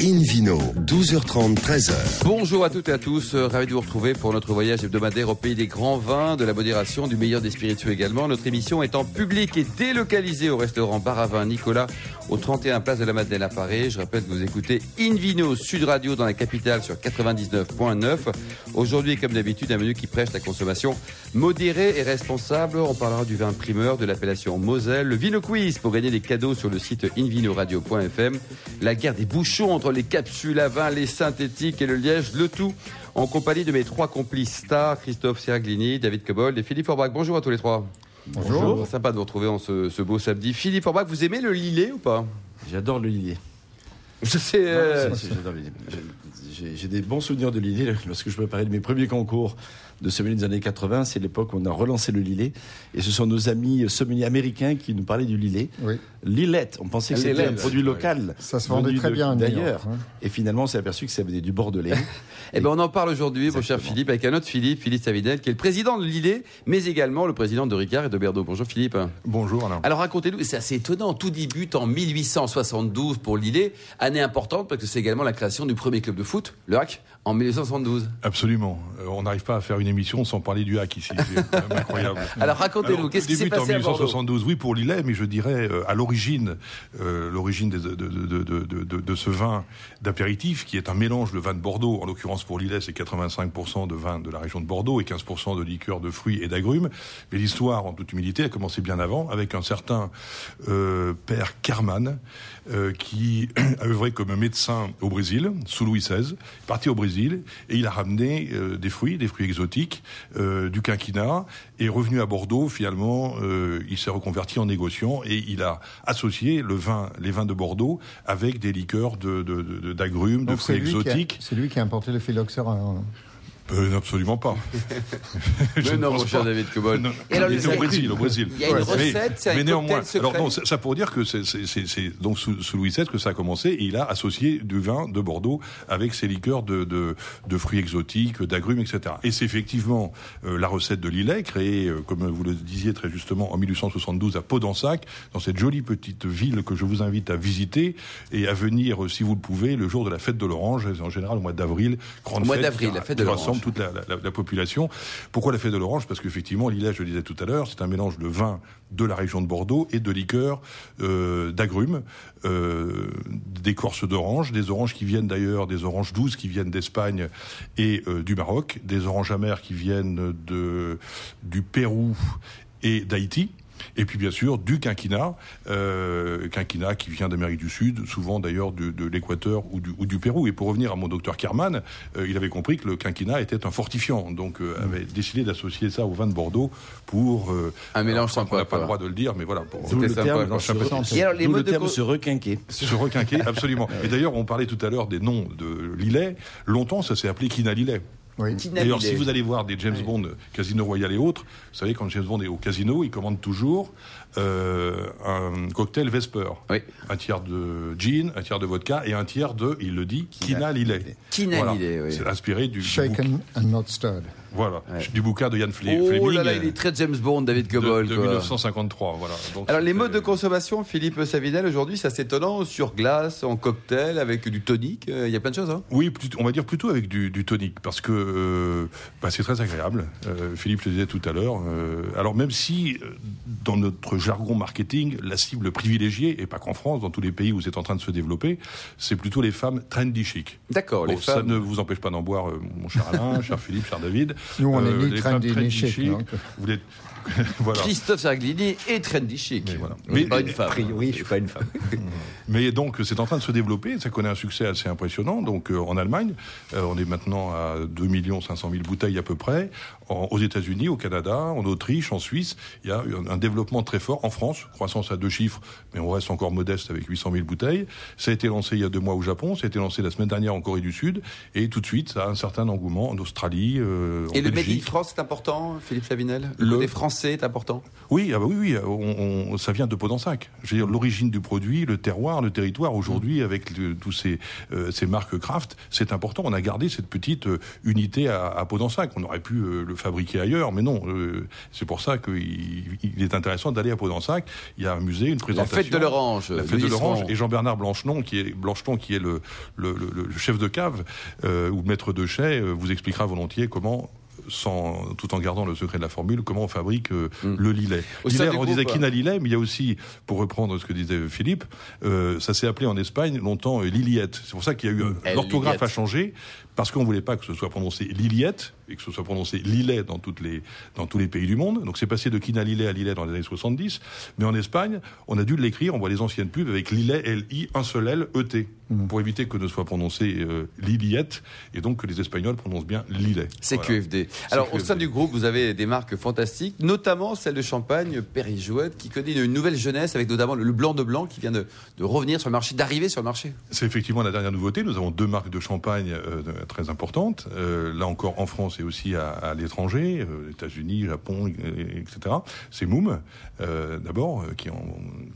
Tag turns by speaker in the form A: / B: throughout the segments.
A: Invino, 12h30, 13h.
B: Bonjour à toutes et à tous, euh, ravi de vous retrouver pour notre voyage hebdomadaire au pays des grands vins, de la modération, du meilleur des spiritueux également. Notre émission est en public et délocalisée au restaurant Bar Vin Nicolas, au 31 place de la Madeleine à Paris. Je rappelle que vous écoutez Invino Sud Radio dans la capitale sur 99.9. Aujourd'hui, comme d'habitude, un menu qui prêche la consommation modérée et responsable. On parlera du vin primeur de l'appellation Moselle, le Vino Quiz pour gagner des cadeaux sur le site invinoradio.fm, la guerre des bouchons entre les capsules à vin, les synthétiques et le liège, le tout en compagnie de mes trois complices stars, Christophe Serglini, David Cobold et Philippe Orbach. Bonjour à tous les trois.
C: Bonjour.
B: Sympa de vous retrouver en ce, ce beau samedi. Philippe Orbach, vous aimez le lillet ou pas?
C: J'adore le Lillet.
B: Je sais. euh,
C: c'est- Lillet. J'ai- des bons souvenirs de Lillet lorsque je préparais mes premiers concours de sommelier des années 80. C'est l'époque où on a relancé le Lillet. Et ce sont nos amis sommeliers américains qui nous parlaient du Lillet.
D: Oui.
C: Lillette, on pensait que c'était un produit local.
D: Ça se vendait très bien
C: D'ailleurs.
D: hein.
C: Et finalement, on s'est aperçu que ça venait du Bordelais.
B: Eh ben, on en parle aujourd'hui, mon cher. Philippe, avec un autre Philippe, Philippe Savidel, qui est le président de Lillet, mais également le président de Ricard et de Berdo. Bonjour Philippe.
E: Bonjour Alain.
B: Alors racontez-nous, c'est assez étonnant, tout débute en 1872 pour Lillet, année importante parce que c'est également la création du premier club de foot, le HAC, en 1972.
E: Absolument. Euh, on n'arrive pas à faire une émission sans parler du hack ici. C'est incroyable.
B: Alors racontez-nous, qu'est-ce qui s'est passé
E: en
B: à Bordeaux
E: 1872, oui, pour Lillet, mais je dirais euh, à l'origine, euh, l'origine des- de, de, de, de, de, de- de ce vin d'apéritif, qui est un mélange de vin de Bordeaux. En l'occurrence, pour Lillet, c'est 85% de vin de la région de Bordeaux et 15% de liqueurs de fruits et d'agrumes. Mais l'histoire, en toute humilité, a commencé bien avant, avec un certain euh, père Carman, euh, qui a œuvré comme médecin au Brésil, sous Louis XVI, parti au Brésil, et il a ramené euh, des fruits, des fruits exotiques, euh, du quinquina, et revenu à Bordeaux, finalement, euh, il s'est reconverti en négociant, et il a associé le vin, les vins de Bordeaux avec des liqueurs de, de- de- d'agrumes, de, fruits exotiques.
D: c'est lui qui a importé le phylloxéra.
E: Euh, absolument pas. Je
B: Mais
E: ne
B: non,
E: pense
B: mon cher
E: pas.
B: David Cobol.
E: Au Brésil, au Brésil.
B: Il y a une
E: Mais-
B: recette, c'est un
E: mais néanmoins,
B: secret.
E: alors non, ça, ça pour dire que c'est, c'est, c'est, c'est donc sous, sous Louis XVI que ça a commencé. Et il a associé du vin de Bordeaux avec ses liqueurs de, de, de fruits exotiques, d'agrumes, etc. Et c'est effectivement euh, la recette de Lillet, créée, euh, comme vous le disiez très justement, en 1872 à Podensac, dans cette jolie petite ville que je vous invite à visiter et à venir, euh, si vous le pouvez, le jour de la fête de l'orange, en général au mois d'avril, grande
B: Au mois
E: fête
B: d'avril, la fête de l'orange.
E: Toute la, la- la- la population. Pourquoi la fête de l'orange? Parce qu'effectivement, Lillet, je le disais tout à l'heure, c'est un mélange de vin de la région de Bordeaux et de liqueurs euh, d'agrumes, euh, d'écorce d'orange, des oranges qui viennent d'ailleurs, des oranges douces qui viennent d'Espagne et euh, du Maroc, des oranges amères qui viennent du Pérou et d'Haïti. Et puis bien sûr du quinquina, euh, quinquina qui vient d'Amérique du Sud, souvent d'ailleurs de, de l'Équateur ou du, ou du Pérou. Et pour revenir à mon docteur Kerman, euh, il avait compris que le quinquina était un fortifiant, donc euh, avait décidé d'associer ça au vin de Bordeaux pour euh,
B: Un mélange sympa,
E: On n'a pas le droit de le dire, mais voilà. Pour,
C: le
B: sympa,
C: terme, se,
B: Et alors, les
C: le
B: de
C: terme se requinquer.
E: se requinquer, absolument. Et d'ailleurs, on parlait tout à l'heure des noms de Lillet. Longtemps, ça s'est appelé Quina Lillet.
D: Oui.
E: D'ailleurs, si vous allez voir des James Bond, Casino Royal et autres, vous savez, quand James Bond est au casino, il commande toujours euh, un cocktail Vesper.
B: Oui.
E: Un tiers de gin, un tiers de vodka et un tiers de, il le dit, Quina Lillet.
B: Quina
E: Voilà.
B: Lillet, oui.
E: C'est inspiré du,
D: Shaken and not stirred.
E: Voilà,
B: Ouais.
E: du bouquin de Ian Fle-
B: Oh
E: Fleming
B: là là,
E: euh,
B: il est très James Bond, David Cobol.
E: de
B: quoi.
E: 1953. Voilà. Donc,
B: Alors les modes de consommation, Philippe Savinel, aujourd'hui, c'est assez étonnant, sur glace, en cocktail, avec du tonique, euh, il y a plein de choses. Hein
E: Oui, on va dire plutôt avec du, du tonique, parce que euh, bah, c'est très agréable. Euh, Philippe le disait tout à l'heure. euh, alors même si, euh, dans notre jargon marketing, la cible privilégiée, et pas qu'en France, dans tous les pays où c'est en train de se développer, c'est plutôt les femmes trendy chic.
B: D'accord,
E: Bon,
B: les
E: ça
B: femmes.
E: ne vous empêche pas d'en boire, euh, mon cher Alain, cher Philippe, cher David.
D: Nous, on est
E: Euh,
D: ni
E: les
D: trendy
E: femmes
D: ni chic.
E: Vous voilà.
B: Christophe Serglini et trendy chic.
E: Mais voilà.
B: Mais pas une femme.
C: A priori, je suis pas une femme.
E: Mais donc c'est en train de se développer, ça connaît un succès assez impressionnant. Donc euh, en Allemagne, euh, on est maintenant à 2 500 000 bouteilles à peu près. En- aux États-Unis, au Canada, en Autriche, en Suisse, il y a un, un développement très fort. En France, croissance à deux chiffres, mais on reste encore modeste avec 800 000 bouteilles. Ça a été lancé il y a deux mois au Japon, ça a été lancé la semaine dernière en Corée du Sud, et tout de suite, ça a un certain engouement en Australie, euh, en
B: Et le Made in
E: Belgique.
B: France, c'est important, Philippe Savinel? Le,
E: Le-
B: côté français français est important?
E: Oui, ah bah oui, oui, on, on- ça vient de Podensac. Je veux dire, l'origine du produit, le terroir, le territoire, aujourd'hui, avec le- tous ces, euh, ces marques craft, c'est important. On a gardé cette petite euh, unité à, à Podensac. On aurait pu euh, le fabriquer ailleurs, mais non. euh, c'est pour ça qu'il il est intéressant d'aller à Podensac. Il y a un musée, une
B: La
E: présentation.
B: fête de l'orange.
E: La fête de l'orange et Jean-Bernard Blancheton qui est Blancheton qui est le, le, le- chef de cave euh, ou maître de chai euh, vous expliquera volontiers comment sans, tout en gardant le secret de la formule, comment on fabrique euh, le lilet. Lilet, on disait Quina Lilet, mais il y a aussi, pour reprendre ce que disait Philippe, euh, ça s'est appelé en Espagne longtemps euh, Liliette. C'est pour ça qu'il y a eu euh, l'orthographe a changé parce qu'on voulait pas que ce soit prononcé Liliette et que ce soit prononcé Lillet dans toutes les dans tous les pays du monde. Donc c'est passé de Quina Lillet à Lillet dans les années 70. Mais en Espagne, on a dû l'écrire. On voit les anciennes pubs avec Lillet L I un seul L E T pour éviter que ne soit prononcé euh, Liliette et donc que les Espagnols prononcent bien Lillet.
B: C'est
E: Voilà.
B: QFD. Alors, au sein du groupe, vous avez des marques fantastiques, notamment celle de Champagne, Périjouette, qui connaît une nouvelle jeunesse, avec notamment le blanc de blanc qui vient de, de revenir sur le marché, d'arriver sur le marché.
E: C'est effectivement la dernière nouveauté. Nous avons deux marques de champagne euh, très importantes. Euh, là encore en France et aussi à, à l'étranger, euh, États-Unis, Japon, etc. C'est Moum, euh, d'abord, euh, qui en,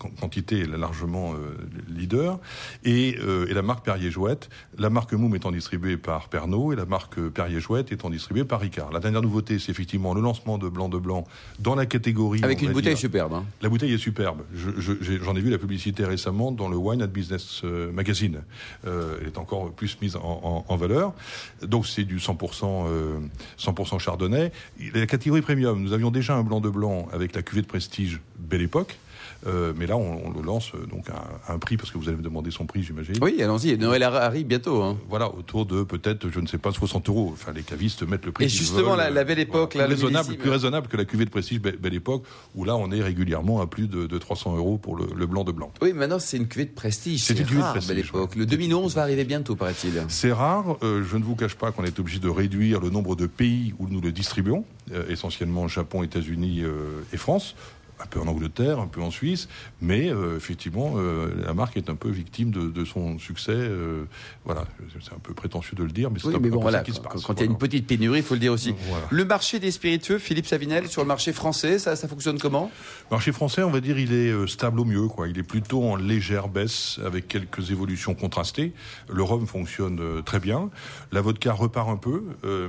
E: en quantité est largement euh, leader, et, euh, et la marque Perrier-Jouette. La marque Moum étant distribuée par Pernod et la marque Perrier-Jouette étant distribuée par Ricard. La dernière nouveauté, c'est effectivement le lancement de Blanc de Blanc dans la catégorie.
B: Avec une bouteille
E: dire,
B: superbe. hein.
E: la bouteille est superbe. Je- je- J'en ai, vu la publicité récemment dans le Wine and Business Magazine. Euh, elle est encore plus mise en, en- en valeur. Donc c'est du 100%, euh, 100% chardonnay. La catégorie premium, nous avions déjà un blanc de blanc avec la cuvée de prestige Belle Époque. Euh, mais là, on, on le lance euh, donc à, à un prix, parce que vous allez me demander son prix, j'imagine.
B: Oui, allons-y. Noël arrive bientôt. hein.
E: Voilà, autour de peut-être, je ne sais pas, 60 euros. Enfin, les cavistes mettent le prix.
B: Et justement,
E: veulent.
B: la- la Belle Époque,
E: Voilà.
B: là,
E: plus
B: le
E: raisonnable, plus raisonnable que la cuvée de prestige Belle, Époque, où là, on est régulièrement à plus de, de 300 euros pour le, le blanc de blanc.
B: Oui, mais maintenant, c'est une cuvée de prestige.
E: C'est une cuvée de prestige,
B: belle époque. Le 2011 va arriver bientôt, paraît-il.
E: C'est rare. euh, je ne vous cache pas qu'on est obligé de réduire le nombre de pays où nous le distribuons, euh, essentiellement Japon, États-Unis euh, et France. Un peu en Angleterre, un peu en Suisse, mais euh, effectivement, euh, la marque est un peu victime de, de son succès. euh, voilà, c'est un peu prétentieux de le dire, mais c'est
B: Oui,
E: un,
B: mais
E: un
B: bon,
E: peu
B: voilà.
E: ça qui se
B: Quand,
E: passe.
B: quand il y a une
E: Voilà.
B: petite pénurie, il faut le dire aussi.
E: Voilà.
B: Le marché des spiritueux, Philippe Savinel, sur le marché français, ça, ça fonctionne comment?
E: Marché français, on va dire, il est stable au mieux. Quoi. Il est plutôt en légère baisse avec quelques évolutions contrastées. Le rhum fonctionne très bien. La vodka repart un peu,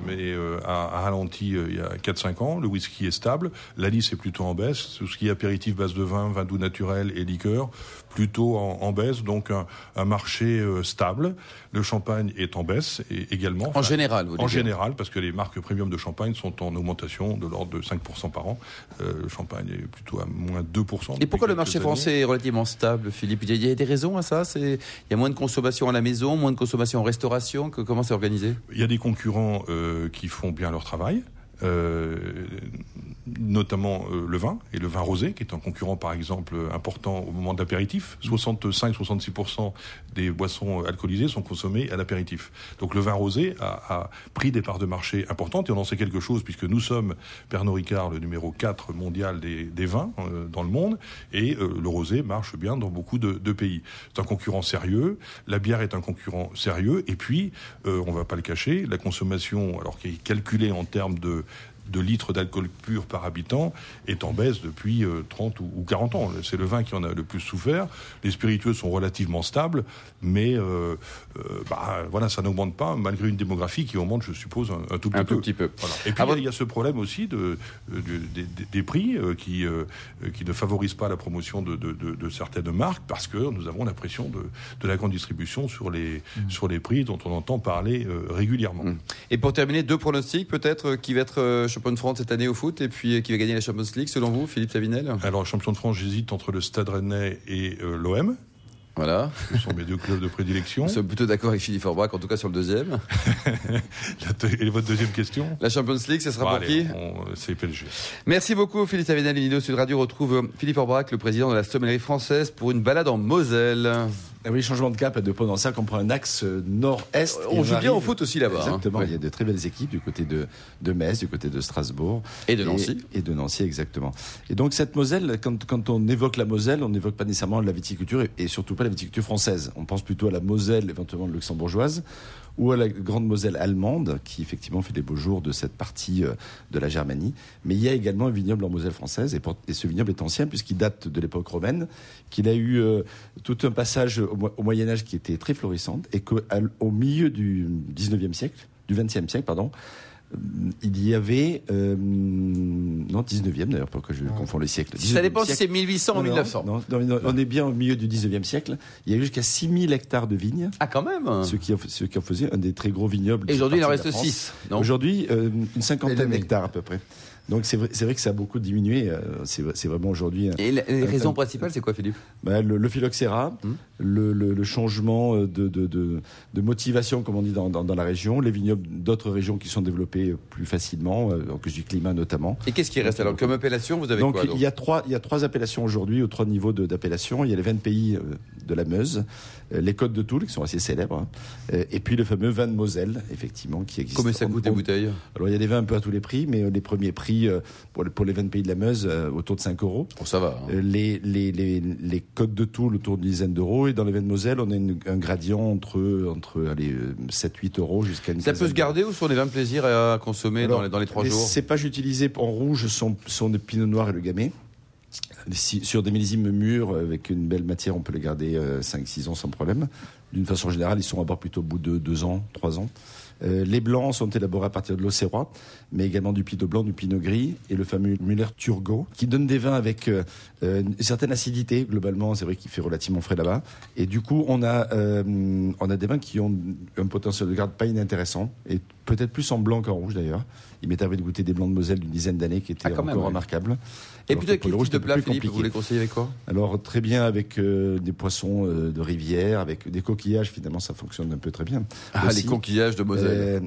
E: mais a, a ralenti il y a 4-5 ans. Le whisky est stable. L'anis est plutôt en baisse. Tout ce qui est apéritif base de vin, vin doux naturel et liqueur, plutôt en, en baisse. Donc un, un marché euh, stable. Le champagne est en baisse et, également.
B: En
E: Enfin,
B: général, vous
E: En général, parce que les marques premium de champagne sont en augmentation de l'ordre de 5% par an. Euh, le champagne est plutôt à moins 2%.
B: Et pourquoi le marché
E: années.
B: français est relativement stable, Philippe? Il y a- des raisons à ça? Il y a moins de consommation à la maison, moins de consommation en restauration? Que, Comment c'est organisé?
E: Il y a des concurrents euh, qui font bien leur travail. Euh, notamment euh, le vin et le vin rosé, qui est un concurrent par exemple important au moment de l'apéritif. 65-66% des boissons alcoolisées sont consommées à l'apéritif. Donc le vin rosé a, a pris des parts de marché importantes et on en sait quelque chose puisque nous sommes, Pernod Ricard, le numéro 4 mondial des, des vins euh, dans le monde et euh, le rosé marche bien dans beaucoup de, de pays. C'est un concurrent sérieux, la bière est un concurrent sérieux et puis, euh, on va pas le cacher, la consommation, alors qui est calculée en termes de de litres d'alcool pur par habitant est en baisse depuis euh, 30 ou, ou 40 ans. C'est le vin qui en a le plus souffert. Les spiritueux sont relativement stables, mais euh, euh, bah, voilà, ça n'augmente pas malgré une démographie qui augmente, je suppose, un, un tout petit
B: Un
E: peu.
B: tout petit peu.
E: Voilà. Et puis il y a ce problème aussi de, euh, de- des- prix euh, qui, euh, euh, qui ne favorisent pas la promotion de, de- de- de certaines marques parce que nous avons la pression de, de la grande distribution sur les, sur les prix dont on entend parler euh, régulièrement.
B: Mm. Et pour terminer, deux pronostics peut-être euh, qui va être euh, champion de France cette année au foot et puis euh, qui va gagner la Champions League selon vous, Philippe Savinel?
E: Alors, champion de France, j'hésite entre le Stade Rennais et euh, l'OM.
B: Voilà.
E: Ce sont mes deux clubs de prédilection.
B: Nous sommes plutôt d'accord avec Philippe Forbach, en tout cas sur le deuxième.
E: Et votre deuxième question?
B: La Champions League, ce sera
E: Bon,
B: pour
E: allez,
B: qui?
E: on- C'est PSG.
B: Merci beaucoup Philippe Savinel. Lido Sud Radio retrouve euh, Philippe Forbach, le président de la sommellerie française, pour une balade en Moselle.
C: Ah oui, changement de cap dans ça, on prend un axe euh, nord-est.
B: On joue bien au foot aussi là-bas. hein.
C: Exactement, il y a de très belles équipes du côté de, de Metz, du côté de Strasbourg.
B: Et de Nancy.
C: Et, de Nancy, exactement. Et donc cette Moselle, quand, quand on évoque la Moselle, on n'évoque pas nécessairement la viticulture et, et surtout pas la viticulture française. On pense plutôt à la Moselle, éventuellement luxembourgeoise, ou à la Grande Moselle allemande, qui effectivement fait les beaux jours de cette partie euh, de la Germanie. Mais il y a également un vignoble en Moselle française, et, ce vignoble est ancien puisqu'il date de l'époque romaine, qu'il a eu euh, tout un passage au, Mo- au Moyen Âge qui était très florissant, et qu'au milieu du 19e siècle, du 20e siècle, pardon, il y avait... euh, non, 19e d'ailleurs, pour que je confonds les siècles.
B: Ça
C: 19e
B: dépend si
C: siècle.
B: c'est 1800 ou
C: Non, non,
B: 1900.
C: non, non, non, on est bien au milieu du 19e siècle. Il y a eu jusqu'à 6000 hectares de vignes,
B: Ah, quand même
C: ce, qui en, ce qui en faisait un des très gros vignobles.
B: Et aujourd'hui, il en reste
C: partie de la
B: 6,
C: France.
B: non?
C: Aujourd'hui, euh, une cinquantaine d'hectares à peu près. Donc c'est vrai, que ça a beaucoup diminué. euh, C'est vraiment aujourd'hui. euh,
B: Et la- les
C: Euh,
B: raisons
C: euh,
B: principales, c'est quoi, Philippe?
C: Bah, le, le phylloxéra,
B: Hmm.
C: le, le- le changement euh, de, de, de, de motivation, comme on dit dans, dans, dans la région, les vignobles d'autres régions qui sont développées plus facilement, euh, en cause du climat notamment.
B: Et qu'est-ce qui reste alors? Comme appellation, vous avez
C: Donc,
B: quoi donc
C: il y a trois, il y a trois appellations aujourd'hui, aux trois niveaux d'appellation. Il y a les 20 pays euh, de la Meuse, euh, les Côtes de Toul, qui sont assez célèbres, euh, et puis le fameux vin de Moselle, effectivement, qui existe.
B: Combien ça coûte
C: on-
B: bouteilles?
C: Alors, il y a des vins un peu à tous les prix, mais euh, les premiers prix euh, pour, les- pour les 20 pays de la Meuse, euh, autour de 5 euros.
B: Bon, ça va. hein.
C: Euh, Les, les, les, les Côtes de Toul, autour d'une dizaine d'euros. Et dans les vins de Moselle, on a une- un gradient entre, entre allez, 7-8 euros jusqu'à une
B: Ça peut se garder ou sont des vins de plaisir à consommer dans les, dans les trois
C: les
B: jours
C: cépages utilisés en rouge sont, sont le pinot noir et le gamay. Si- sur des millésimes mûrs, avec une belle matière, on peut les garder 5-6 ans sans problème. D'une façon générale, ils sont à bord plutôt au bout de 2 ans, 3 ans. Euh, les blancs sont élaborés à partir de l'Auxerrois, mais également du pinot blanc, du pinot gris et le fameux Müller Turgot, qui donne des vins avec euh, euh, une certaine acidité. Globalement, c'est vrai qu'il fait relativement frais là-bas. Et du coup, on a, euh, on a des vins qui ont un potentiel de garde pas inintéressant, et peut-être plus en blanc qu'en rouge d'ailleurs. Il m'est arrivé de goûter des blancs de Moselle d'une dizaine d'années qui étaient
B: Ah,
C: encore
B: même, ouais.
C: remarquables.
B: Et
C: Alors
B: plutôt quel
C: le rouge,
B: type de plat, Philippe Vous
C: compliqué.
B: les conseillez avec quoi?
C: Alors très bien avec euh, des poissons euh, de rivière, avec des coquillages, finalement ça fonctionne un peu très bien.
B: Ah,
C: Aussi,
B: les conquillages de Moselle.
C: euh,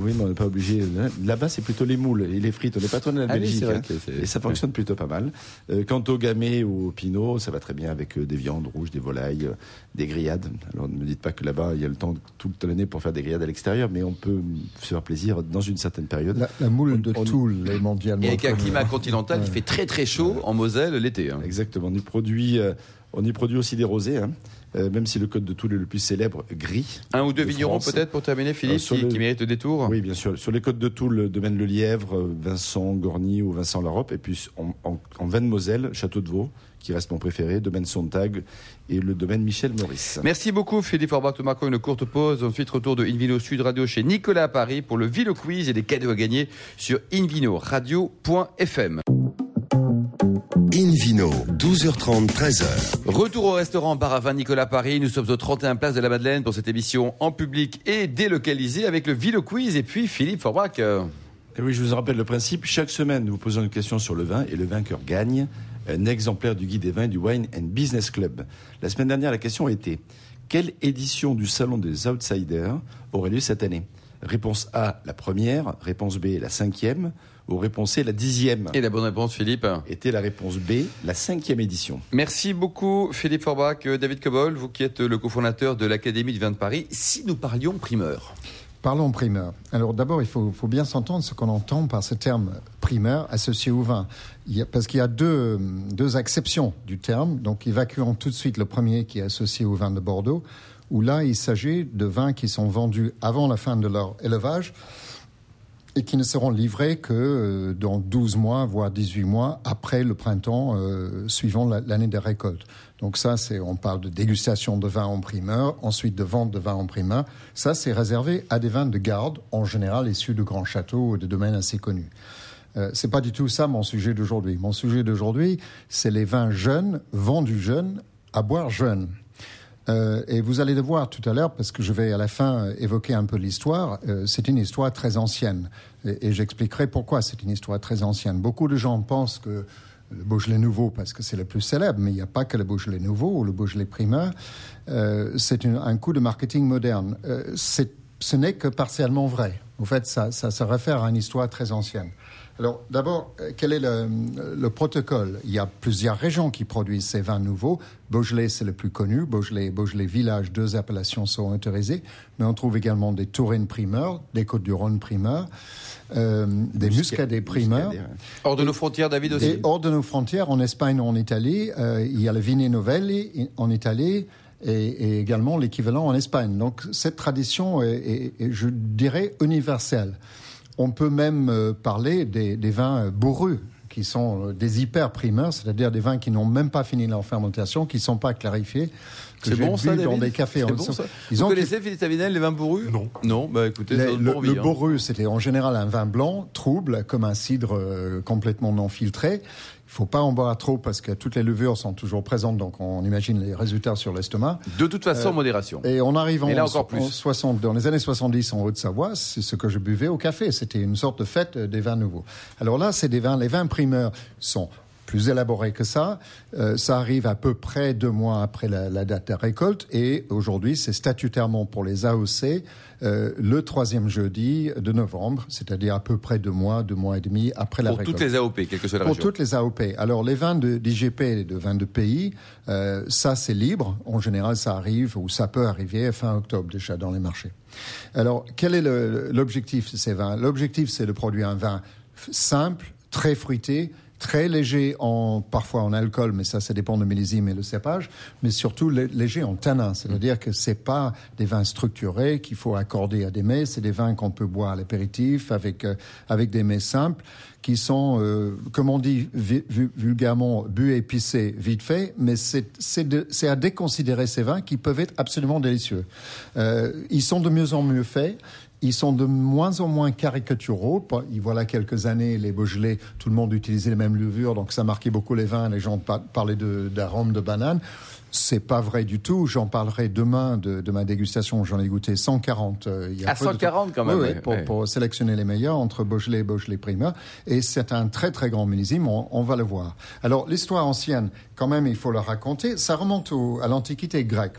C: oui, mais on n'est pas obligé. Là-bas, c'est plutôt les moules et les frites. On n'est pas trop dans la
B: Ah
C: Belgique.
B: vrai
C: hein. Et ça fonctionne plutôt pas mal. Euh, quant au gamay ou au pinot, ça va très bien avec euh, des viandes rouges, des volailles, euh, des grillades. Alors ne me dites pas que là-bas, il y a le temps toute l'année pour faire des grillades à l'extérieur, mais on peut se faire plaisir dans une certaine période.
D: La, la moule de
C: On- on-
D: Toul est mondialement
B: Et avec un climat continental, il fait très très chaud en Moselle l'été. hein.
C: Exactement. On y produit, euh, on y produit aussi des rosés, hein. Euh, même si le code de Toul est le plus célèbre, gris.
B: Un ou deux
C: de
B: vignerons peut-être pour terminer, Philippe,
C: Euh,
B: qui,
C: le-
B: qui méritent le détour
C: Oui, bien sûr. Sur les côtes de Toul, le domaine Le Lièvre, Vincent Gorny ou Vincent Larope. Et puis en, en, en de Moselle, Château de Vaux, qui reste mon préféré, domaine Sontag et le domaine Michel Maurice.
B: Merci beaucoup Philippe Forbach. Nous marquons une courte pause. Ensuite, retour de Invino Sud Radio chez Nicolas à Paris pour le Vilo Quiz et des cadeaux à gagner sur invinoradio.fm.
A: Invino, 12h30, 13h.
B: Retour au restaurant Bar à vin Nicolas Paris. Nous sommes au 31 Place de la Madeleine pour cette émission en public et délocalisée avec le Vilo Quiz et puis Philippe Forbach.
C: Et oui, je vous rappelle le principe. Chaque semaine, nous vous posons une question sur le vin et le vainqueur gagne un exemplaire du guide des vins du Wine and Business Club. La semaine dernière, la question était quelle édition du Salon des Outsiders aurait lieu cette année? Réponse A, la première. Réponse B, la cinquième. Ou réponse C, la dixième.
B: Et la bonne réponse, Philippe.
C: Était la réponse B, la cinquième édition.
B: Merci beaucoup Philippe Forbach. Euh, David Cobol, vous qui êtes le cofondateur de l'Académie du vin de Paris. Si nous parlions primeur.
D: Parlons primeur. Alors d'abord, il faut, faut bien s'entendre ce qu'on entend par ce terme primeur associé au vin. Il y a- parce qu'il y a deux, deux acceptions du terme. Donc évacuons tout de suite le premier qui est associé au vin de Bordeaux, où là, il s'agit de vins qui sont vendus avant la fin de leur élevage et qui ne seront livrés que euh, dans 12 mois, voire 18 mois après le printemps euh, suivant la- l'année des récoltes. Donc ça, c'est, on parle de dégustation de vin en primeur, ensuite de vente de vin en primeur. Ça, c'est réservé à des vins de garde, en général issus de grands châteaux ou de domaines assez connus. Euh, c'est pas du tout ça mon sujet d'aujourd'hui. Mon sujet d'aujourd'hui, c'est les vins jeunes, vendus jeunes, à boire jeunes. Euh, et vous allez le voir tout à l'heure, parce que je vais à la fin euh, évoquer un peu l'histoire. Euh, c'est une histoire très ancienne. Et, j'expliquerai pourquoi c'est une histoire très ancienne. Beaucoup de gens pensent que le Beaujolais nouveau, parce que c'est le plus célèbre, mais il n'y a pas que le Beaujolais nouveau ou le Beaujolais primeur. C'est un coup de marketing moderne. Ce n'est que partiellement vrai. En fait, ça, ça se réfère à une histoire très ancienne. Alors, d'abord, euh, quel est le, le protocole? Il y a plusieurs régions qui produisent ces vins nouveaux. Beaujolais, c'est le plus connu. Beaujolais, Beaujolais Village, deux appellations sont autorisées. Mais on trouve également des Touraine primeurs, des Côtes-du-Rhône primeurs, euh, des Muscadets primeurs.
C: Muscadet, ouais.
B: Hors de nos frontières, David aussi.
D: Et hors de nos frontières, en Espagne, en Italie, euh, il y a le Vignes Novelli en Italie, et, également l'équivalent en Espagne. Donc cette tradition est, je dirais, universelle. On peut même parler des, vins bourrus qui sont des hyper primeurs, c'est-à-dire des vins qui n'ont même pas fini leur fermentation, qui ne sont pas clarifiés,
B: c'est bon ça,
D: dans des cafés.
B: Bon, ça. Ils Vous ont connaissez Philippe Tavinel, les vins bourrus
E: Non.
B: Non, bah écoutez,
D: le, le
B: hein.
D: bourru, c'était en général un vin blanc, trouble, comme un cidre euh, complètement non filtré. Il faut pas en boire trop parce que toutes les levures sont toujours présentes, donc on imagine les résultats sur l'estomac.
B: De toute façon, euh, modération.
D: Et on arrive en,
B: là encore plus.
D: 60, dans les années 70 en Haute-Savoie, c'est ce que je buvais au café. C'était une sorte de fête des vins nouveaux. Alors là, c'est des vins, les vins primeurs sont plus élaboré que ça. Euh, ça arrive à peu près deux mois après la, date de récolte et aujourd'hui, c'est statutairement pour les AOC euh, le troisième jeudi de novembre, c'est-à-dire à peu près deux mois, deux mois et demi après la
B: récolte. Pour toutes les AOP, quelle que soit la
D: Pour toutes les AOP. Alors les vins d'IGP et de vins de pays, euh, ça c'est libre. En général, ça arrive ou ça peut arriver fin octobre déjà dans les marchés. Alors quel est l'objectif de ces vins? L'objectif, c'est de produire un vin simple, très fruité, très léger en parfois en alcool, mais ça, ça dépend de millésime et le cépage, mais surtout léger en tanin. C'est-à-dire que c'est pas des vins structurés qu'il faut accorder à des mets, c'est des vins qu'on peut boire à l'apéritif avec euh, avec des mets simples qui sont, euh, comme on dit vulgairement, bu épicé vite fait, mais c'est à déconsidérer ces vins qui peuvent être absolument délicieux. Euh, ils sont de mieux en mieux faits. Ils sont de moins en moins caricaturaux. Il voilà quelques années, les Beaujolais, tout le monde utilisait les mêmes levures, donc ça marquait beaucoup les vins. Les gens parlaient d'arômes de, banane. C'est pas vrai du tout. J'en parlerai demain de, ma dégustation. J'en ai goûté 140.
B: Euh, il y a 140 quand même.
D: Oui, pour, sélectionner les meilleurs entre Beaujolais et Beaujolais Prima. Et c'est un très très grand millésime. On, va le voir. Alors l'histoire ancienne, quand même, il faut la raconter. Ça remonte à l'Antiquité grecque.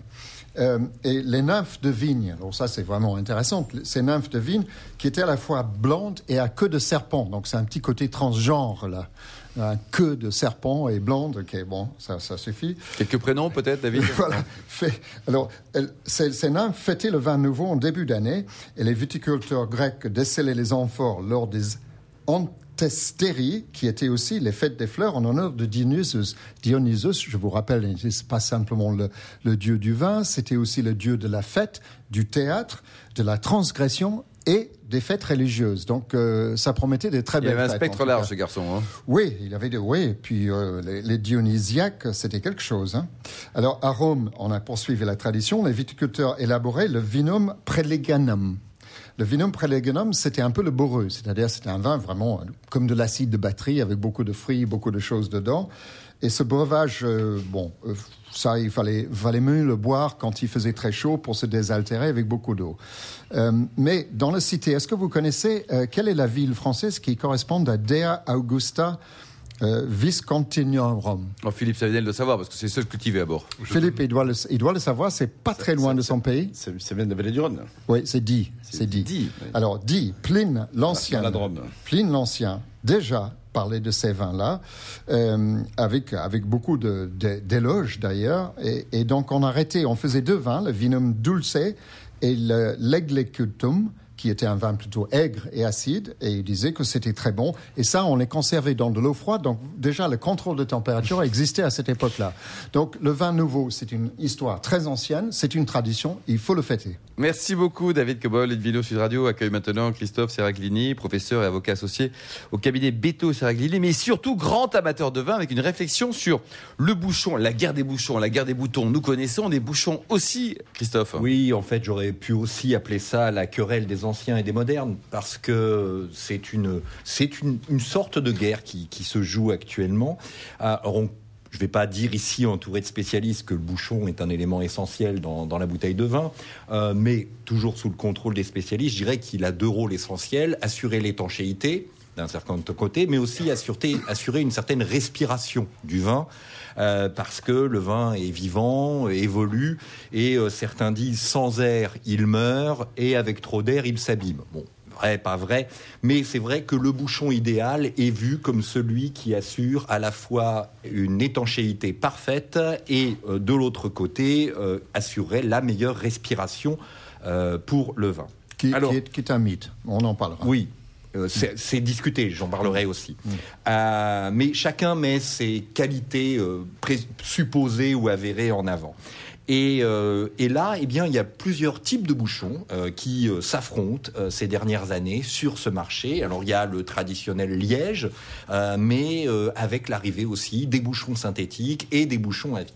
D: Euh, et les nymphes de vigne, alors ça c'est vraiment intéressant, ces nymphes de vigne qui étaient à la fois blondes et à queue de serpent, donc c'est un petit côté transgenre là, un queue de serpent et blonde, ok bon, ça, ça suffit.
B: Quelques prénoms peut-être David
D: Voilà, fait. Alors ces, ces nymphes fêtaient le vin nouveau en début d'année et les viticulteurs grecs décelaient les amphores lors des Testérie, qui était aussi les fêtes des fleurs en honneur de Dionysus. Dionysus, je vous rappelle, n'est pas simplement le, dieu du vin, c'était aussi le dieu de la fête, du théâtre, de la transgression et des fêtes religieuses. Donc euh, ça promettait des très belles fêtes.
B: Il y avait un spectre large, ce garçon. Hein.
D: Oui, il avait des... Oui, puis euh, les, dionysiaques, c'était quelque chose. Hein. Alors à Rome, on a poursuivi la tradition. Les viticulteurs élaboraient le vinum preleganum. Le vinum prelegenum, c'était un peu le boreux, c'est-à-dire c'était un vin vraiment comme de l'acide de batterie avec beaucoup de fruits, beaucoup de choses dedans. Et ce breuvage, euh, bon, euh, ça, il fallait, fallait mieux le boire quand il faisait très chaud pour se désaltérer avec beaucoup d'eau. Euh, mais dans la cité, est-ce que vous connaissez quelle est la ville française qui correspond à Dea Augusta? Euh, Viscontinorum.
B: Oh, Philippe Savinel de savoir, parce que c'est seul cultivé à bord.
D: Philippe, il doit le, il doit le savoir, c'est pas très loin de son pays.
C: C'est bien de la du Rhône.
D: Oui, c'est dit. C'est dit. Alors, dit, Pline l'Ancien. Pline l'Ancien, déjà parlait de ces vins-là, euh, avec, avec beaucoup d'éloges d'ailleurs. Et, et, donc, on arrêtait, on faisait deux vins, le vinum dulce et le leglecutum qui était un vin plutôt aigre et acide, et il disait que c'était très bon. Et ça, on les conservait dans de l'eau froide, donc déjà le contrôle de température existait à cette époque-là. Donc le vin nouveau, c'est une histoire très ancienne, c'est une tradition, il faut le fêter.
B: Merci beaucoup David Cobol. Vidéo Sud Radio accueille maintenant Christophe Seraglini, professeur et avocat associé au cabinet Beto Seraglini, mais surtout grand amateur de vin avec une réflexion sur le bouchon, la guerre des bouchons, la guerre des boutons. Nous connaissons des bouchons aussi, Christophe.
F: Oui, en fait, j'aurais pu aussi appeler ça la querelle des anciens et des modernes, parce que c'est une, c'est une, une, sorte de guerre qui, qui se joue actuellement. Alors on je ne vais pas dire ici, entouré de spécialistes, que le bouchon est un élément essentiel dans, dans la bouteille de vin, euh, mais toujours sous le contrôle des spécialistes, je dirais qu'il a deux rôles essentiels assurer l'étanchéité d'un certain côté, mais aussi assurer, assurer une certaine respiration du vin. Euh, parce que le vin est vivant, évolue, et euh, certains disent sans air il meurt, et avec trop d'air il s'abîme. Bon, vrai, pas vrai, mais c'est vrai que le bouchon idéal est vu comme celui qui assure à la fois une étanchéité parfaite et euh, de l'autre côté assurer la meilleure respiration pour le vin.
D: Qui, qui, est, qui, est, un mythe, on en parlera.
F: Oui, euh, c'est discuté, j'en parlerai aussi. Mm. Euh, mais chacun met ses qualités euh, supposées ou avérées en avant. Et, et là, eh bien, il y a plusieurs types de bouchons qui s'affrontent ces dernières années sur ce marché. Alors, il y a le traditionnel liège, mais avec l'arrivée aussi des bouchons synthétiques et des bouchons à vis.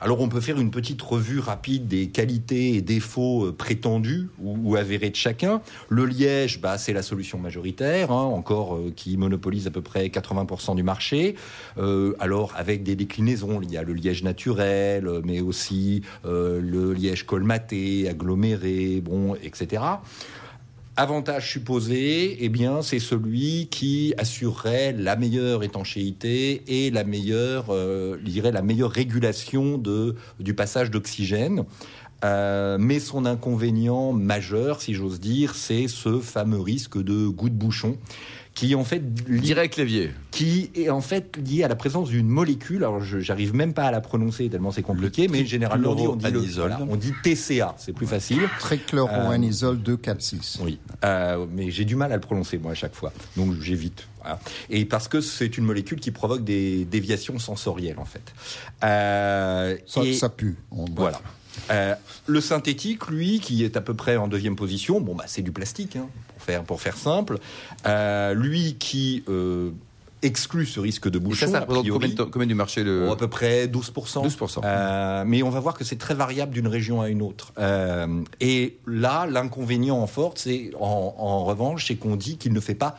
F: Alors on peut faire une petite revue rapide des qualités et défauts euh, prétendus ou, avérés de chacun. Le liège, bah, c'est la solution majoritaire, hein, encore euh, qui monopolise à peu près 80% du marché. Euh, alors avec des déclinaisons, il y a le liège naturel, mais aussi le liège colmaté, aggloméré, bon, etc. Avantage supposé, eh bien, c'est celui qui assurerait la meilleure étanchéité et la meilleure, euh, je la meilleure régulation de, du passage d'oxygène. Euh, mais son inconvénient majeur, si j'ose dire, c'est ce fameux risque de goût de bouchon, qui en fait li-
B: Direct Lévier.
F: qui est en fait lié à la présence d'une molécule. Alors, je j'arrive même pas à la prononcer tellement c'est compliqué, mais généralement on dit, on dit, le-
C: chloroanisole.
F: voilà, on dit TCA, c'est plus facile.
D: Trichloroanisole 246.
F: Oui, Euh, mais j'ai du mal à le prononcer moi à chaque fois, donc j'évite. Voilà. Et parce que c'est une molécule qui provoque des déviations sensorielles en fait. Euh,
D: Ça,
F: et-
D: ça pue. On-
F: voilà. Euh, le synthétique, lui, qui est à peu près en deuxième position, bon bah c'est du plastique, hein, pour faire pour faire simple. Euh, lui qui euh, exclut ce risque de
B: Et
F: bouchon.
B: ça, ça représente
F: priori,
B: combien, du marché le...
F: Oh, à peu près 12%.
B: 12%.
F: Euh, mais on va voir que c'est très variable d'une région à une autre. Et là, l'inconvénient en forte, c'est en, en revanche, c'est qu'on dit qu'il ne fait pas,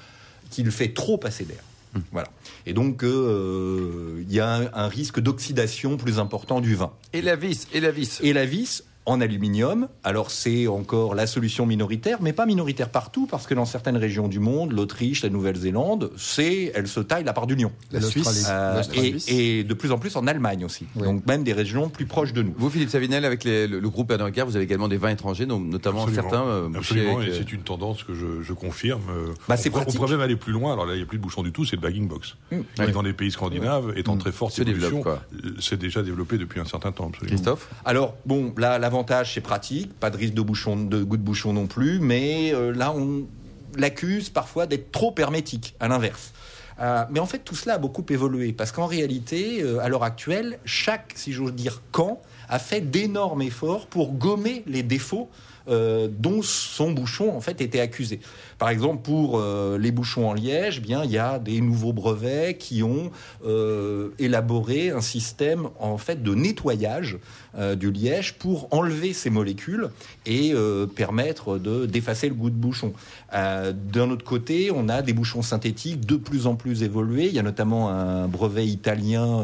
F: qu'il fait trop passer d'air.
B: Hmm.
F: Voilà. Et donc, euh, il y a un, un risque d'oxydation plus important du vin.
B: Et la vis, et la vis.
F: Et la vis en aluminium, alors c'est encore la solution minoritaire, mais pas minoritaire partout, parce que dans certaines régions du monde, l'Autriche, la Nouvelle-Zélande, c'est, elle se taille la part du lion.
D: La
C: Suisse.
F: Euh, et, et de plus en plus en Allemagne aussi.
D: Oui.
F: Donc même des régions plus proches de nous.
B: Vous, Philippe Savinel, avec les- le, le groupe Pernod Ricard, vous avez également des vins étrangers, donc notamment
E: Absolument.
B: certains euh,
E: Absolument,
B: avec,
E: et
B: euh,
E: c'est une tendance que je, je confirme. Euh,
F: Bah,
E: on,
F: c'est
E: pourrait- on
F: pratique.
E: pourrait même aller plus loin. Alors là, il n'y a plus de bouchon du tout, c'est le bagging box.
F: Mmh.
E: Et
B: Ouais.
E: dans les pays scandinaves, étant très forte
B: Se développe,
E: évolution,
B: quoi.
E: euh, c'est déjà développé depuis un certain temps. absolument.
B: Christophe?
F: Alors bon, là c'est pratique, pas de risque de bouchon, de goût de bouchon non plus, mais euh, là on l'accuse parfois d'être trop hermétique, à l'inverse. Euh, mais en fait tout cela a beaucoup évolué parce qu'en réalité, euh, à l'heure actuelle, chaque, si j'ose dire, camp a fait d'énormes efforts pour gommer les défauts euh, dont son bouchon en fait était accusé. Par exemple, pour euh, les bouchons en liège, eh bien il y a des nouveaux brevets qui ont euh, élaboré un système en fait de nettoyage du liège pour enlever ces molécules et permettre de d'effacer le goût de bouchon. D'un autre côté, on a des bouchons synthétiques de plus en plus évolués. Il y a notamment un brevet italien.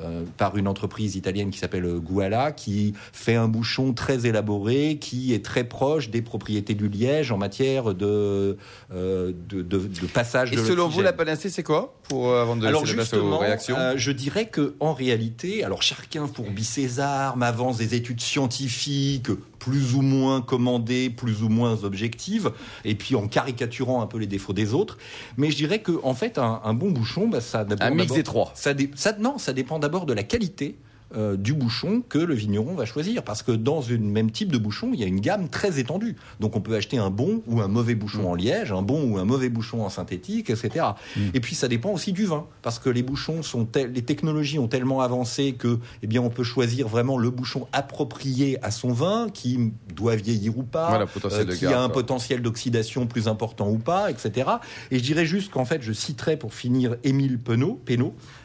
F: Euh, par une entreprise italienne qui s'appelle Guala, qui fait un bouchon très élaboré, qui est très proche des propriétés du liège en matière de, euh, de, de- de passage
B: Et
F: de
B: selon vous, la panacée, c'est quoi pour, euh, Avant de
F: Alors
B: aux
F: justement,
B: réactions
F: euh, je dirais que en réalité, alors chacun fourbit ses armes, avance des études scientifiques plus ou moins commandées, plus ou moins objectives, et puis en caricaturant un peu les défauts des autres. Mais je dirais que en fait, un, un bon bouchon, bah, ça dépend
B: Un mix des trois.
F: Ça, dé- ça- non, ça dépend d'abord de la qualité. Euh, du bouchon que le vigneron va choisir parce que dans une même type de bouchon il y a une gamme très étendue donc on peut acheter un bon ou un mauvais bouchon
B: Mm.
F: en liège un bon ou un mauvais bouchon en synthétique etc
B: Mm.
F: et puis ça dépend aussi du vin parce que les bouchons sont tel- les technologies ont tellement avancé que eh bien on peut choisir vraiment le bouchon approprié à son vin qui doit vieillir ou pas
B: Voilà, de
F: qui
B: garde,
F: a un potentiel d'oxydation plus important ou pas, etc. Et je dirais juste qu'en fait, je citerai pour finir Émile Penaud,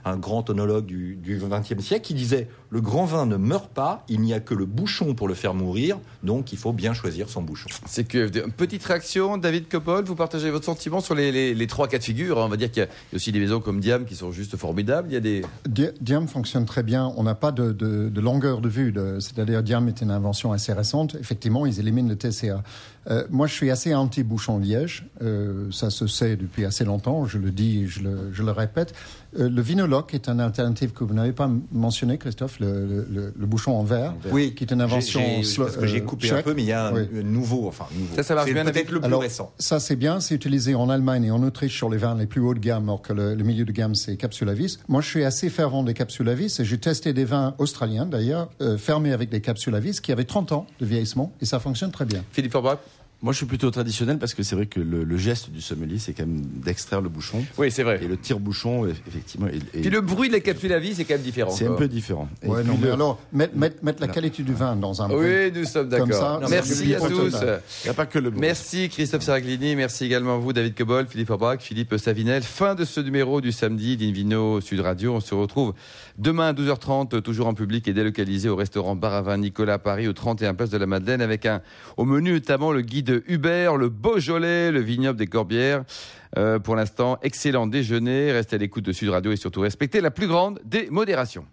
F: un grand onologue du XXe siècle, qui disait Le grand vin ne meurt pas, il n'y a que le bouchon pour le faire mourir, donc il faut bien choisir son bouchon.
B: C'est QFD. Une petite réaction, David Coppol, vous partagez votre sentiment sur les, les- les trois cas de figure. hein. On va dire qu'il y, a aussi des maisons comme Diam qui sont juste formidables. Il y a des.
D: Di- Diam fonctionne très bien. On n'a pas de, de- de longueur de vue. de- C'est-à-dire, Diam est une invention assez récente. Effectivement, ils éliminent le TCA. Euh, moi, je suis assez anti-bouchon liège. Euh, ça se sait depuis assez longtemps. Je le dis, je le, je le répète. Euh, le vinologue est une alternative que vous n'avez pas mentionné, Christophe, le, le- le- bouchon en verre,
F: Oui,
D: qui est une invention.
F: J'ai- j'ai-
D: slo-
F: parce que j'ai
D: euh,
F: coupé un peu, mais il y a un,
D: Oui.
F: un nouveau, enfin nouveau.
B: Ça, ça marche
F: C'est
B: bien
F: peut-être
B: avec-
F: le plus
D: Alors,
F: récent.
D: Ça, c'est bien. C'est utilisé en Allemagne et en Autriche sur les vins les plus hauts de gamme, alors que le, le milieu de gamme, c'est capsule à vis. Moi, je suis assez fervent des capsules à vis et j'ai testé des vins australiens, d'ailleurs, euh, fermés avec des capsules à vis qui avaient 30 ans de vieillissement et ça fonctionne très bien.
B: Philippe Forbach
C: Moi, je suis plutôt traditionnel parce que c'est vrai que le, le geste du sommelier, c'est quand même d'extraire le bouchon.
B: Oui, c'est vrai.
C: Et le tire-bouchon, eff- effectivement, est-
B: Puis le bruit de la capsule à vie, c'est quand même différent.
C: c'est un peu différent. Et
D: Ouais,
C: puis
D: non, mais
C: le-
D: alors, mettre, mettre, mettre la qualité du vin dans un bruit.
B: Oui, nous sommes
D: Comme
B: d'accord.
D: ça,
B: Merci à tous.
C: Il n'y a pas que le bruit.
B: Merci Christophe Seraglini, merci également à vous David Cobol, Philippe Orbach, Philippe Savinel. Fin de ce numéro du samedi d'Invino Sud Radio. On se retrouve demain à 12h30, toujours en public et délocalisé au restaurant Bar à Vin Nicolas à Paris, au 31 Place de la Madeleine, avec un, au menu notamment le guide Hubert, le Beaujolais, le vignoble des Corbières. Euh, pour l'instant, excellent déjeuner. Restez à l'écoute de Sud Radio et surtout respectez la plus grande des modérations.